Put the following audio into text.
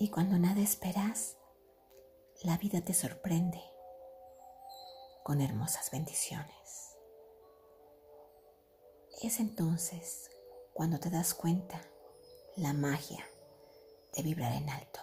Y cuando nada esperas, la vida te sorprende con hermosas bendiciones. Es entonces cuando te das cuenta la magia de vibrar en alto.